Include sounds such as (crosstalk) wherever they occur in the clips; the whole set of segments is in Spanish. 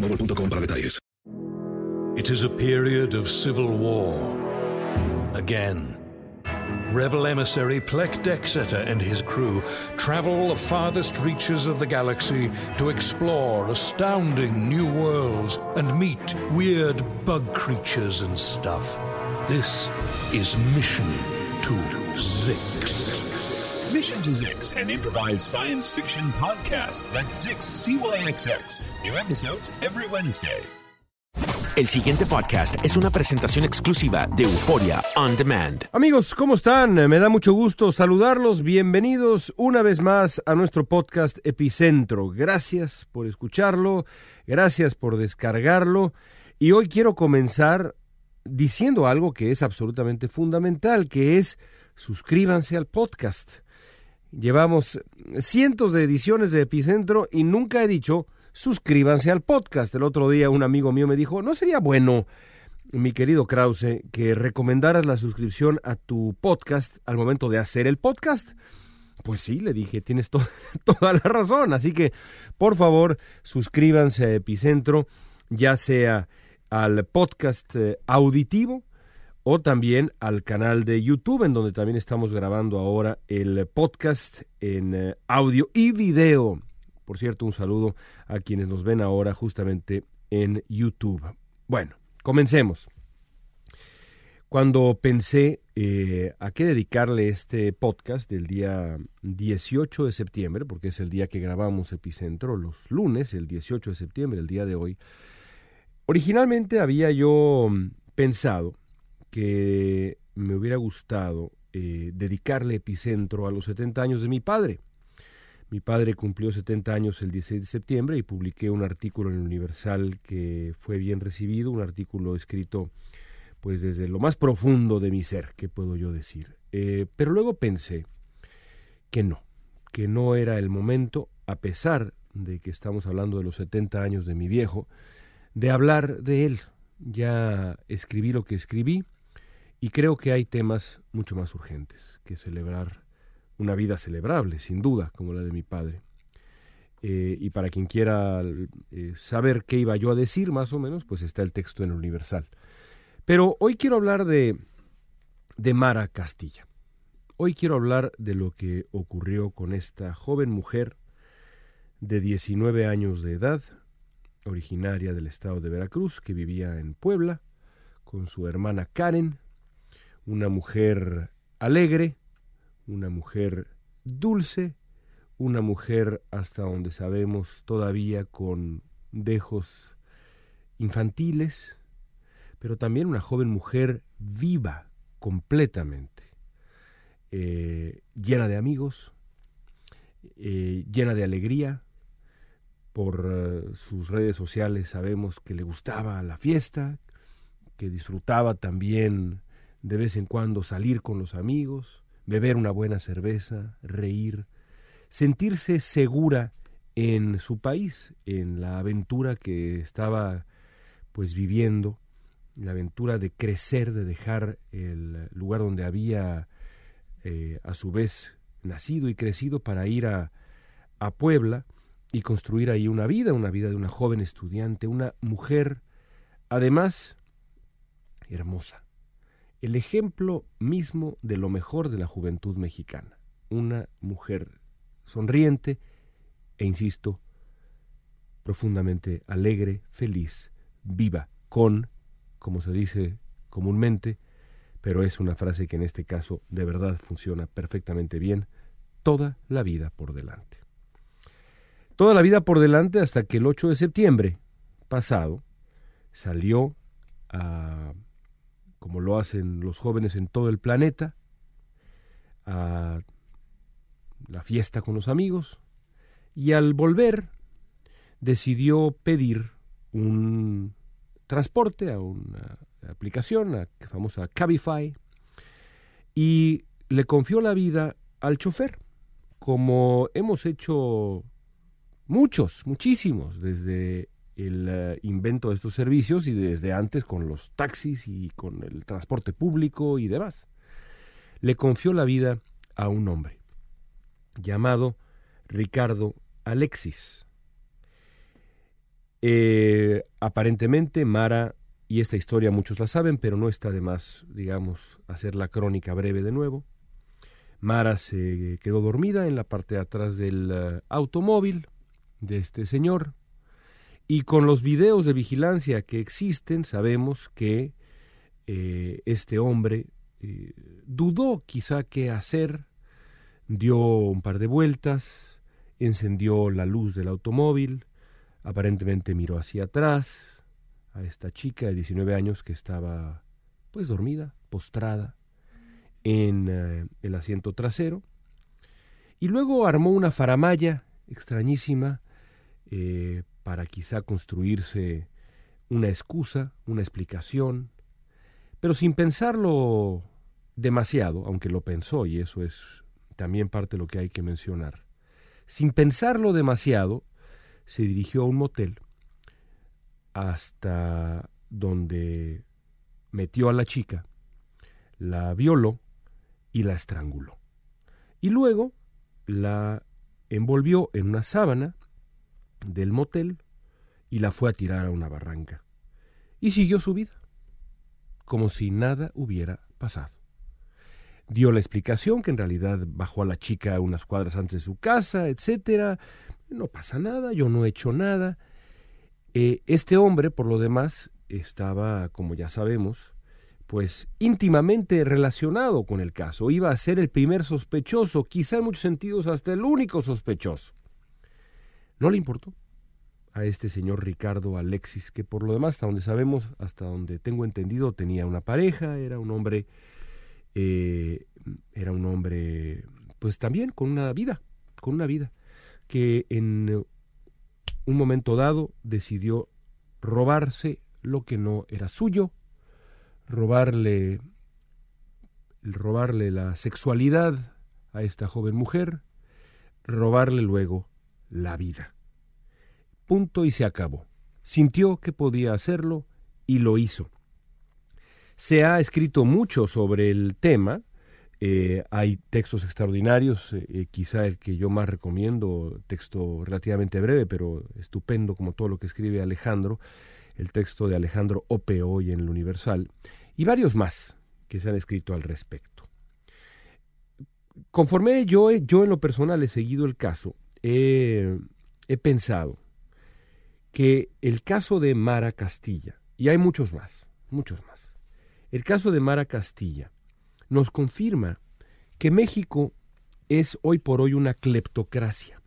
para detalles. It is a period of civil war. Again. Rebel emissary Plek Dexeter and his crew travel the farthest reaches of the galaxy to explore astounding new worlds and meet weird bug creatures and stuff. This is Mission to Zix. Mission to Zix, an improvised science fiction podcast. That's Zix, C-Y-X-X. New episodes every Wednesday. El siguiente podcast es una presentación exclusiva de Euforia On Demand. Amigos, ¿cómo están? Me da mucho gusto saludarlos. Bienvenidos una vez más a nuestro podcast Epicentro. Gracias por escucharlo, gracias por descargarlo. Y hoy quiero comenzar diciendo algo que es absolutamente fundamental, que es suscríbanse al podcast. Llevamos cientos de ediciones de Epicentro y nunca he dicho suscríbanse al podcast. El otro día un amigo mío me dijo, ¿no sería bueno, mi querido Krause, que recomendaras la suscripción a tu podcast al momento de hacer el podcast? Pues sí, le dije, tienes to (laughs) toda la razón. Así que, por favor, suscríbanse a Epicentro, ya sea al podcast eh, auditivo o también al canal de YouTube, en donde también estamos grabando ahora el podcast en eh, audio y video. Por cierto, un saludo a quienes nos ven ahora justamente en YouTube. Bueno, comencemos. Cuando pensé eh, a qué dedicarle este podcast del día 18 de septiembre, porque es el día que grabamos Epicentro, los lunes, el 18 de septiembre, el día de hoy, originalmente había yo pensado que me hubiera gustado eh, dedicarle Epicentro a los 70 años de mi padre. Mi padre cumplió 70 años el 16 de septiembre y publiqué un artículo en el Universal que fue bien recibido, un artículo escrito pues desde lo más profundo de mi ser, ¿qué puedo yo decir? Eh, pero luego pensé que no, que no era el momento, a pesar de que estamos hablando de los 70 años de mi viejo, de hablar de él. Ya escribí lo que escribí y creo que hay temas mucho más urgentes que celebrar una vida celebrable, sin duda, como la de mi padre. Eh, y para quien quiera eh, saber qué iba yo a decir, más o menos, pues está el texto en Universal. Pero hoy quiero hablar de, de Mara Castilla. Hoy quiero hablar de lo que ocurrió con esta joven mujer de 19 años de edad, originaria del estado de Veracruz, que vivía en Puebla, con su hermana Karen, una mujer alegre, una mujer dulce, una mujer hasta donde sabemos todavía con dejos infantiles, pero también una joven mujer viva completamente, eh, llena de amigos, eh, llena de alegría. Por uh, sus redes sociales sabemos que le gustaba la fiesta, que disfrutaba también de vez en cuando salir con los amigos, beber una buena cerveza, reír, sentirse segura en su país, en la aventura que estaba pues viviendo, la aventura de crecer, de dejar el lugar donde había eh, a su vez nacido y crecido para ir a, a Puebla y construir ahí una vida, una vida de una joven estudiante, una mujer, además, hermosa. El ejemplo mismo de lo mejor de la juventud mexicana. Una mujer sonriente e, insisto, profundamente alegre, feliz, viva, con, como se dice comúnmente, pero es una frase que en este caso de verdad funciona perfectamente bien, toda la vida por delante toda la vida por delante hasta que el 8 de septiembre pasado salió a, como lo hacen los jóvenes en todo el planeta, a la fiesta con los amigos y al volver decidió pedir un transporte a una aplicación, la famosa Cabify, y le confió la vida al chofer, como hemos hecho Muchos, muchísimos, desde el eh, invento de estos servicios y desde antes con los taxis y con el transporte público y demás. Le confió la vida a un hombre llamado Ricardo Alexis. Eh, aparentemente Mara, y esta historia muchos la saben, pero no está de más, digamos, hacer la crónica breve de nuevo. Mara se quedó dormida en la parte de atrás del eh, automóvil, de este señor. Y con los videos de vigilancia que existen, sabemos que eh, este hombre eh, dudó quizá qué hacer, dio un par de vueltas, encendió la luz del automóvil, aparentemente miró hacia atrás a esta chica de 19 años que estaba pues dormida, postrada en eh, el asiento trasero, y luego armó una faramaya extrañísima para quizá construirse una excusa, una explicación, pero sin pensarlo demasiado, aunque lo pensó, y eso es también parte de lo que hay que mencionar. Sin pensarlo demasiado, se dirigió a un motel hasta donde metió a la chica, la violó y la estranguló. Y luego la envolvió en una sábana del motel y la fue a tirar a una barranca. Y siguió su vida, como si nada hubiera pasado. Dio la explicación que en realidad bajó a la chica unas cuadras antes de su casa, etc. No pasa nada, yo no he hecho nada. Eh, este hombre, por lo demás, estaba, como ya sabemos, pues íntimamente relacionado con el caso. Iba a ser el primer sospechoso, quizá en muchos sentidos hasta el único sospechoso. No le importó a este señor Ricardo Alexis, que por lo demás, hasta donde sabemos, hasta donde tengo entendido, tenía una pareja, era un hombre, eh, era un hombre, pues también con una vida, con una vida, que en un momento dado decidió robarse lo que no era suyo, robarle, robarle la sexualidad a esta joven mujer, robarle luego la vida. Punto y se acabó. Sintió que podía hacerlo y lo hizo. Se ha escrito mucho sobre el tema, eh, hay textos extraordinarios, eh, quizá el que yo más recomiendo, texto relativamente breve, pero estupendo como todo lo que escribe Alejandro, el texto de Alejandro Ope hoy en el Universal, y varios más que se han escrito al respecto. Conforme yo, yo en lo personal he seguido el caso, he, pensado que el caso de Mara Castilla, y hay muchos más, muchos más, el caso de Mara Castilla nos confirma que México es hoy por hoy una cleptocracia.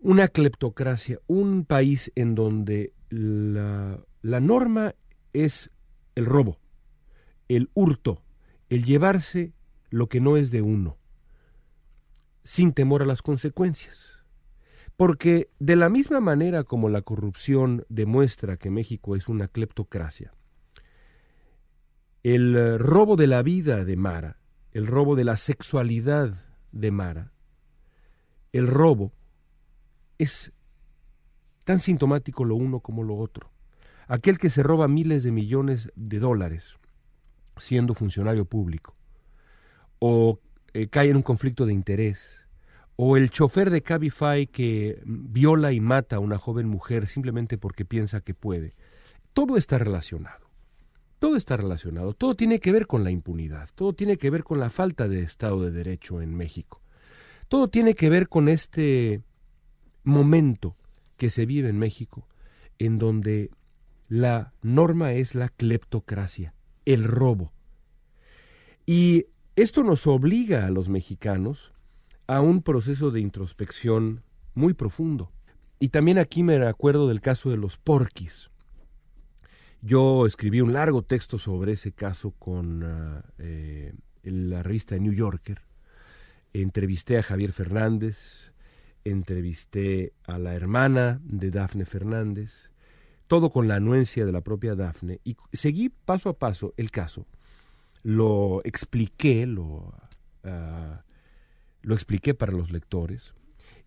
Una cleptocracia, un país en donde la, la norma es el robo, el hurto, el llevarse lo que no es de uno sin temor a las consecuencias. Porque de la misma manera como la corrupción demuestra que México es una cleptocracia, el eh, robo de la vida de Mara, el robo de la sexualidad de Mara, el robo es tan sintomático lo uno como lo otro. Aquel que se roba miles de millones de dólares siendo funcionario público, o eh, cae en un conflicto de interés, o el chofer de Cabify que viola y mata a una joven mujer simplemente porque piensa que puede. Todo está relacionado. Todo está relacionado. Todo tiene que ver con la impunidad. Todo tiene que ver con la falta de Estado de Derecho en México. Todo tiene que ver con este momento que se vive en México, en donde la norma es la cleptocracia, el robo. Y esto nos obliga a los mexicanos a un proceso de introspección muy profundo. Y también aquí me acuerdo del caso de los porquis. Yo escribí un largo texto sobre ese caso con uh, eh, la revista New Yorker. Entrevisté a Javier Fernández, entrevisté a la hermana de Dafne Fernández, todo con la anuencia de la propia Dafne, y seguí paso a paso el caso. Lo expliqué, lo, uh, lo expliqué para los lectores,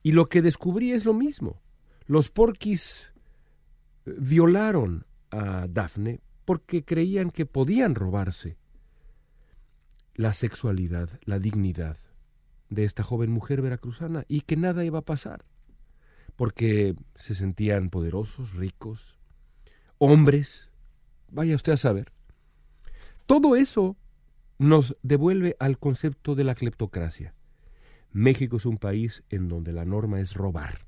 y lo que descubrí es lo mismo. Los porquis violaron a Dafne porque creían que podían robarse la sexualidad, la dignidad de esta joven mujer veracruzana y que nada iba a pasar, porque se sentían poderosos, ricos, hombres, vaya usted a saber. Todo eso nos devuelve al concepto de la cleptocracia. México es un país en donde la norma es robar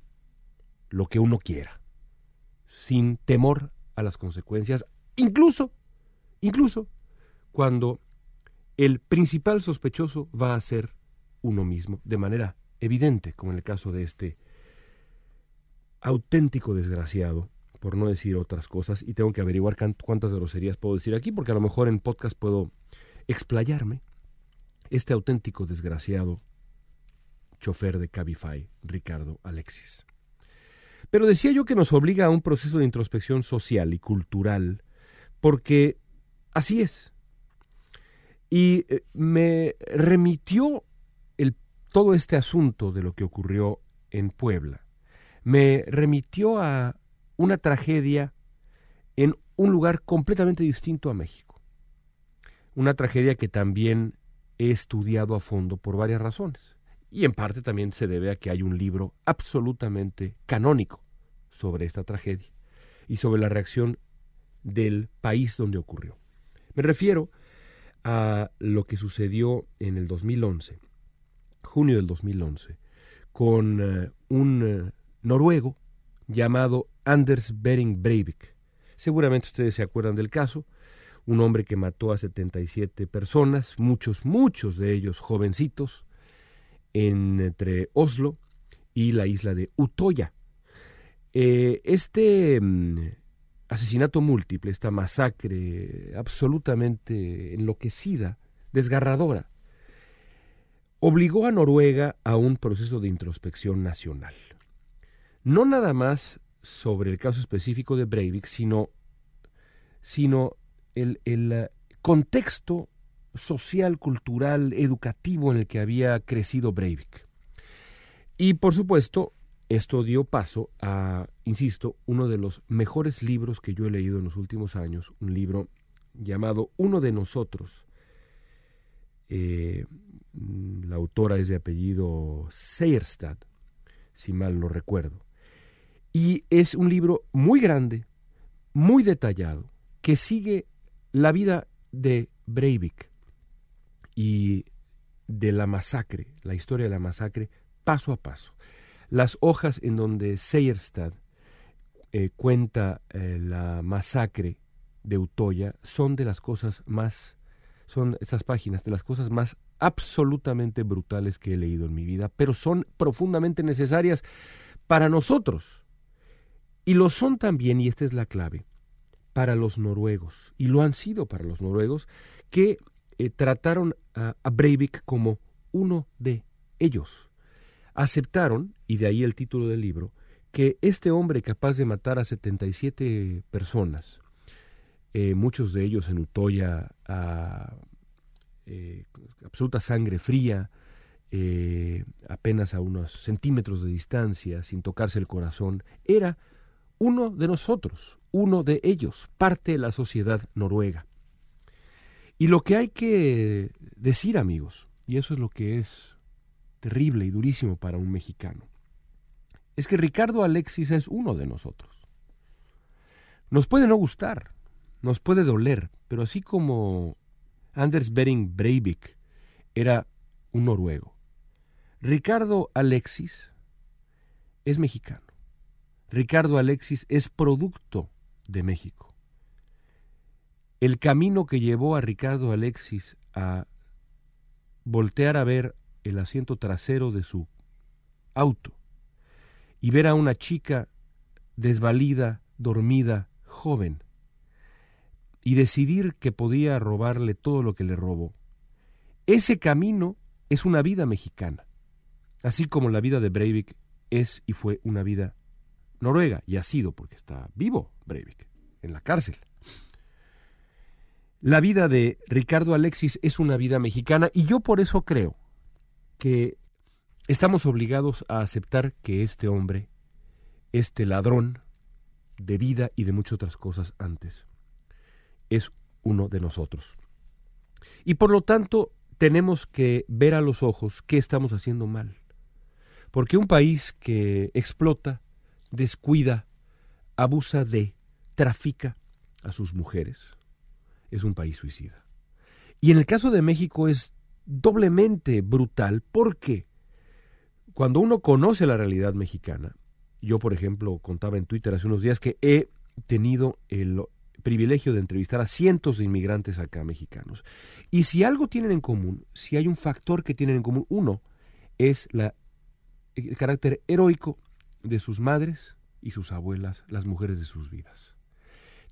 lo que uno quiera, sin temor a las consecuencias, incluso, incluso cuando el principal sospechoso va a ser uno mismo, de manera evidente, como en el caso de este auténtico desgraciado, por no decir otras cosas, y tengo que averiguar cuántas groserías puedo decir aquí, porque a lo mejor en podcast puedo explayarme. Este auténtico desgraciado chofer de Cabify, Ricardo Alexis. Pero decía yo que nos obliga a un proceso de introspección social y cultural, porque así es. Y eh, me remitió el, todo este asunto de lo que ocurrió en Puebla. Me remitió a una tragedia en un lugar completamente distinto a México. Una tragedia que también he estudiado a fondo por varias razones. Y en parte también se debe a que hay un libro absolutamente canónico sobre esta tragedia y sobre la reacción del país donde ocurrió. Me refiero a lo que sucedió en el 2011, junio del 2011, con eh, un eh, noruego llamado Anders Bering Breivik. Seguramente ustedes se acuerdan del caso, un hombre que mató a 77 personas, muchos, muchos de ellos jovencitos, entre Oslo y la isla de Utoya, eh, este mm, asesinato múltiple, esta masacre absolutamente enloquecida, desgarradora, obligó a Noruega a un proceso de introspección nacional. No nada más sobre el caso específico de Breivik, sino, sino el, el eh, contexto social, cultural, educativo en el que había crecido Breivik. Y por supuesto, esto dio paso a, insisto, uno de los mejores libros que yo he leído en los últimos años, un libro llamado Uno de nosotros. Eh, la autora es de apellido Seierstad, si mal no recuerdo. Y es un libro muy grande, muy detallado, que sigue la vida de Breivik y de la masacre, la historia de la masacre, paso a paso. Las hojas en donde Seierstad eh, cuenta eh, la masacre de Utoya son de las cosas más, son estas páginas, de las cosas más absolutamente brutales que he leído en mi vida, pero son profundamente necesarias para nosotros. Y lo son también, y esta es la clave, para los noruegos, y lo han sido para los noruegos, que eh, trataron a Breivik como uno de ellos aceptaron, y de ahí el título del libro, que este hombre capaz de matar a 77 personas, eh, muchos de ellos en Utoya a eh, absoluta sangre fría, apenas a unos centímetros de distancia, sin tocarse el corazón, era uno de nosotros, uno de ellos, parte de la sociedad noruega. Y lo que hay que decir, amigos, y eso es lo que es terrible y durísimo para un mexicano, es que Ricardo Alexis es uno de nosotros. Nos puede no gustar, nos puede doler, pero así como Anders Bering Breivik era un noruego, Ricardo Alexis es mexicano. Ricardo Alexis es producto de México. El camino que llevó a Ricardo Alexis a voltear a ver el asiento trasero de su auto y ver a una chica desvalida, dormida, joven, y decidir que podía robarle todo lo que le robó. Ese camino es una vida mexicana. Así como la vida de Breivik es y fue una vida noruega, y ha sido porque está vivo Breivik, en la cárcel. La vida de Ricardo Alexis es una vida mexicana y yo por eso creo que estamos obligados a aceptar que este hombre, este ladrón de vida y de muchas otras cosas antes, es uno de nosotros. Y por lo tanto tenemos que ver a los ojos qué estamos haciendo mal. Porque un país que explota, descuida, abusa de, trafica a sus mujeres, es un país suicida. Y en el caso de México es doblemente brutal porque cuando uno conoce la realidad mexicana, yo por ejemplo contaba en Twitter hace unos días que he tenido el privilegio de entrevistar a cientos de inmigrantes acá mexicanos. Y si algo tienen en común, si hay un factor que tienen en común, uno es la el carácter heroico de sus madres y sus abuelas, las mujeres de sus vidas.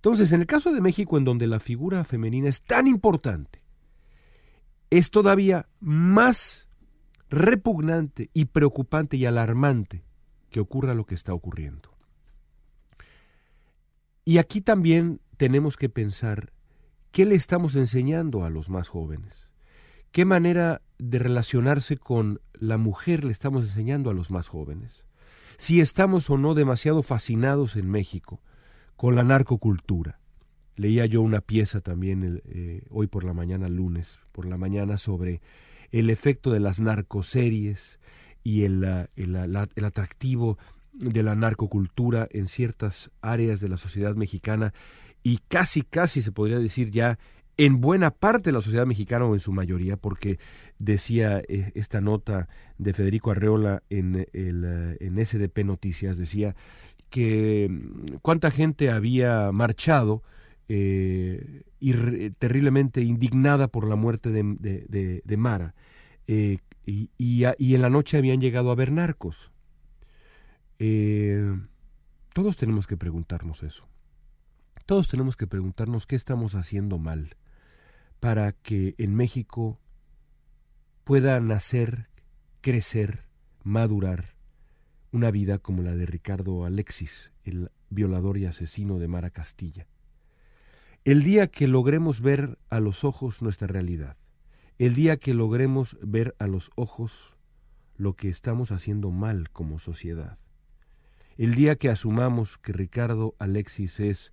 Entonces, en el caso de México, en donde la figura femenina es tan importante, es todavía más repugnante y preocupante y alarmante que ocurra lo que está ocurriendo. Y aquí también tenemos que pensar qué le estamos enseñando a los más jóvenes, qué manera de relacionarse con la mujer le estamos enseñando a los más jóvenes? Si estamos o no demasiado fascinados en México con la narcocultura. Leía yo una pieza también eh, hoy por la mañana, lunes, por la mañana, sobre el efecto de las narcoseries y el, el, el atractivo de la narcocultura en ciertas áreas de la sociedad mexicana y casi, casi se podría decir ya en buena parte de la sociedad mexicana o en su mayoría, porque decía eh, esta nota de Federico Arreola en, el, eh, en SDP Noticias, decía que mm, cuánta gente había marchado eh, terriblemente indignada por la muerte de, Mara, y, y, en la noche habían llegado a ver narcos. todos tenemos que preguntarnos eso. Todos tenemos que preguntarnos qué estamos haciendo mal para que en México pueda nacer, crecer, madurar una vida como la de Ricardo Alexis, el violador y asesino de Mara Castilla. El día que logremos ver a los ojos nuestra realidad, el día que logremos ver a los ojos lo que estamos haciendo mal como sociedad, el día que asumamos que Ricardo Alexis es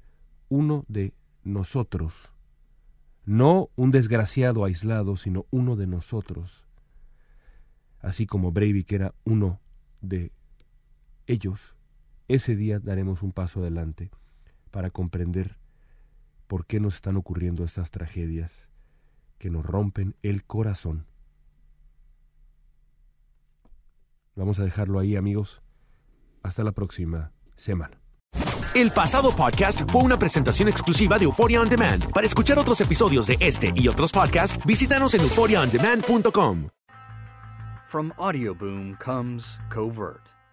uno de nosotros, no un desgraciado aislado, sino uno de nosotros, así como Breivik era uno de ellos, ese día daremos un paso adelante para comprender por qué nos están ocurriendo estas tragedias que nos rompen el corazón. Vamos a dejarlo ahí, amigos. Hasta la próxima semana. El pasado podcast fue una presentación exclusiva de Euphoria On Demand. Para escuchar otros episodios de este y otros podcasts, visítanos en euphoriaondemand.com. From Audioboom comes Covert,